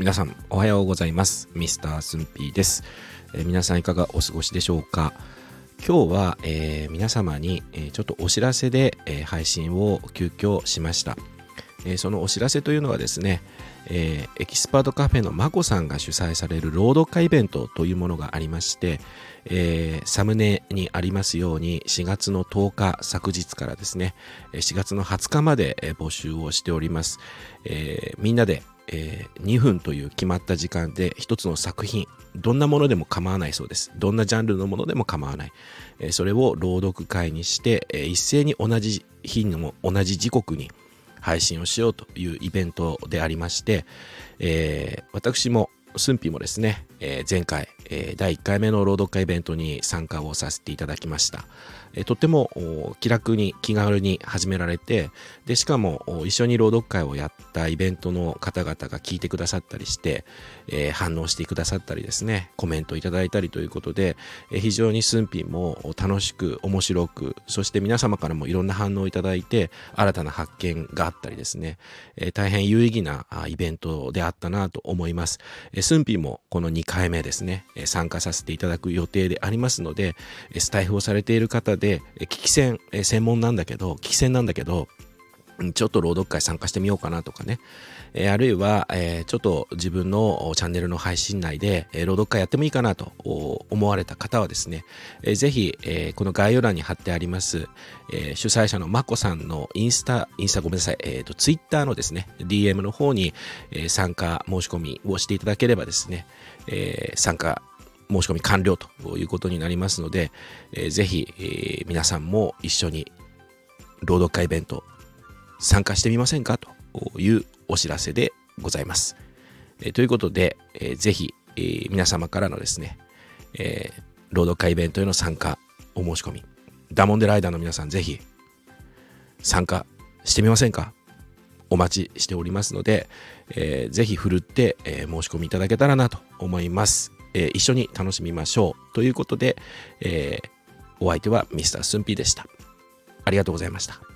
皆さんおはようございます。ミスタースンピーです、えー、皆さんいかがお過ごしでしょうか？今日は、えー、皆様に、えー、ちょっとお知らせで、え配信を急遽しました、えそのお知らせというのはですね、えエキスパートカフェのまこさんが主催される朗読会イベントというものがありまして、えサムネにありますように4月の10日昨日からですね4月の20日まで募集をしております、えみんなでえー、2分という決まった時間で一つの作品どんなものでも構わないそうです。どんなジャンルのものでも構わない、えー、それを朗読会にして、えー、一斉に同じ日の同じ時刻に配信をしようというイベントでありまして、え私も駿府もですね、え前回、え第1回目の朗読会イベントに参加をさせていただきました。えとっても気楽に気軽に始められてでしかも一緒に朗読会をやったイベントの方々が聞いてくださったりして、え、反応してくださったりですねコメントいただいたりということで、え、非常に駿品も楽しく面白くそして皆様からもいろんな反応をいただいて新たな発見があったりですね、え、大変有意義なイベントであったなと思います、え駿品もこの2回目ですね参加させていただく予定でありますのでスタイフをされている方で、危機戦、専門なんだけど、危機戦なんだけど、ちょっと朗読会参加してみようかなとかね、え、あるいは、え、ちょっと自分のチャンネルの配信内で、え、朗読会やってもいいかなと思われた方はですね、えー、ぜひ、え、この概要欄に貼ってあります、え、主催者のまこさんのインスタ、インスタごめんなさい、えーと、ツイッターのですね、DM の方に、え、参加申し込みをしていただければですね、え、参加申し込み完了ということになりますので、えー、ぜひ、えー、皆さんも一緒に朗読会イベント参加してみませんかというお知らせでございます。えー、ということで、えー、ぜひ、えー、皆様からのですね、えー、朗読会イベントへの参加、お申し込み、ダモンデライダーの皆さんぜひ参加してみませんか？お待ちしておりますので、えー、ぜひふるって、えー、申し込みいただけたらなと思います。えー、一緒に楽しみましょう。ということで、えー、お相手はミスタースンピーでした。ありがとうございました。